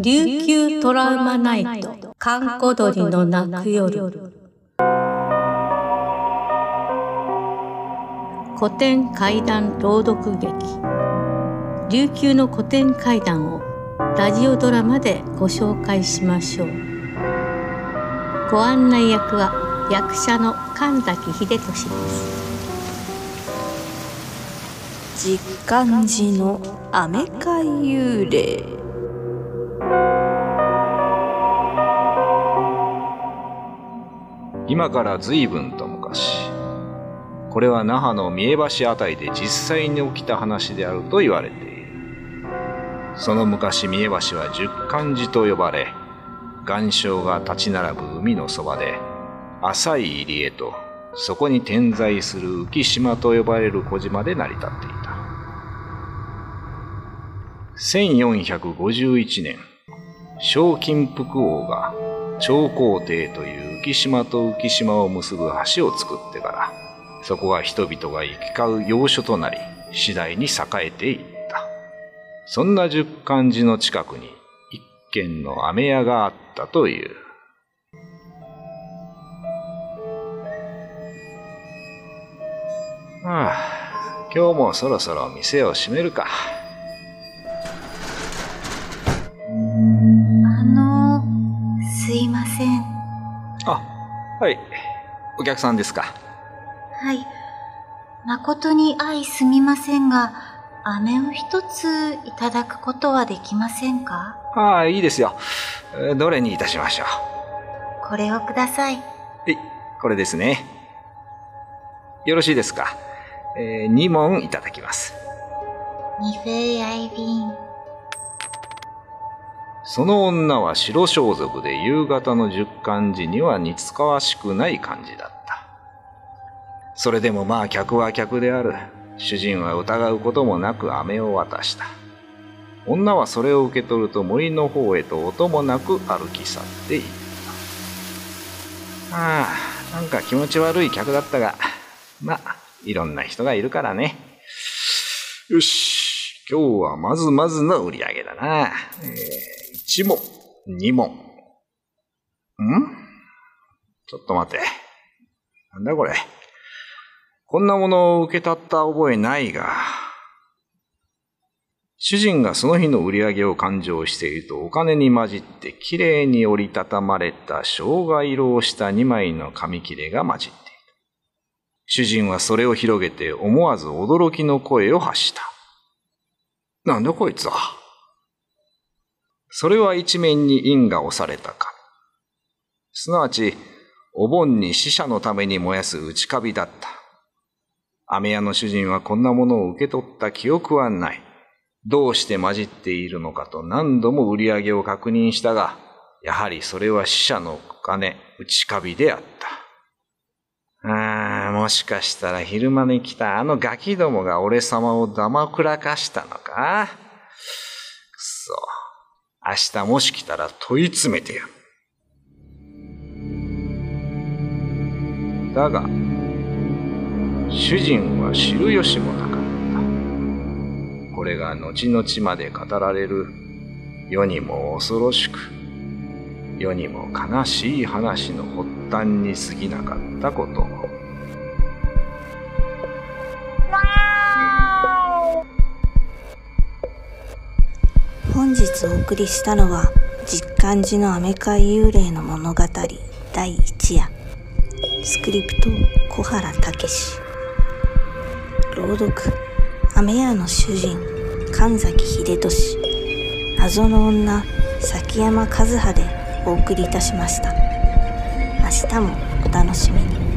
琉球トラウマナイト、観光鳥の泣く夜。古典怪談朗読劇。琉球の古典怪談をラジオドラマでご紹介しましょう。ご案内役は役者の神崎秀俊です。実感寺のアメ海幽霊今から随分と昔。これは那覇の三重橋あたりで実際に起きた話であると言われている。その昔三重橋は十漢寺と呼ばれ岩礁が立ち並ぶ海のそばで浅い入り江とそこに点在する浮島と呼ばれる小島で成り立っていた。1451年、小金福王が長江堤という浮島と浮島を結ぶ橋を作ってから、そこが人々が行き交う要所となり、次第に栄えていった。そんな十漢寺の近くに一軒の飴屋があったという。はあ、今日もそろそろ店を閉めるか。はい。お客さんですか？はい。誠に愛すみませんが、飴を一ついただくことはできませんか？ああ、いいですよ。どれにいたしましょう？これをください。はい、これですね。よろしいですか？えー、2問いただきます。ニフェイアイビン。その女は白装束で夕方の十漢寺には似つかわしくない感じだった。それでもまあ客は客である。主人は疑うこともなく飴を渡した。女はそれを受け取ると森の方へと音もなく歩き去っていった。ああ、なんか気持ち悪い客だったが、まあ、いろんな人がいるからね。よし、今日はまずまずの売り上げだな。えー1問、2問。ん？ちょっと待て。なんだこれ。こんなものを受け取った覚えないが。主人がその日の売り上げを勘定しているとお金に混じってきれいに折りたたまれた生姜色をした2枚の紙切れが混じっていた。主人はそれを広げて思わず驚きの声を発した。なんだこいつは。それは一面に印が押されたか。すなわち、お盆に死者のために燃やす内カビだった。飴屋の主人はこんなものを受け取った記憶はない。どうして混じっているのかと何度も売り上げを確認したが、やはりそれは死者の金、内カビであった。ああ、もしかしたら昼間に来たあのガキどもが俺様をだまくらかしたのか。明日もし来たら問い詰めてやる。だが、主人は知る由もなかった。これが後々まで語られる世にも恐ろしく、世にも悲しい話の発端に過ぎなかったことを。本日お送りしたのは実感寺のアメ海幽霊の物語第1夜。スクリプト小原武史。朗読雨屋の主人神崎秀俊。謎の女崎山和葉でお送りいたしました。明日もお楽しみに。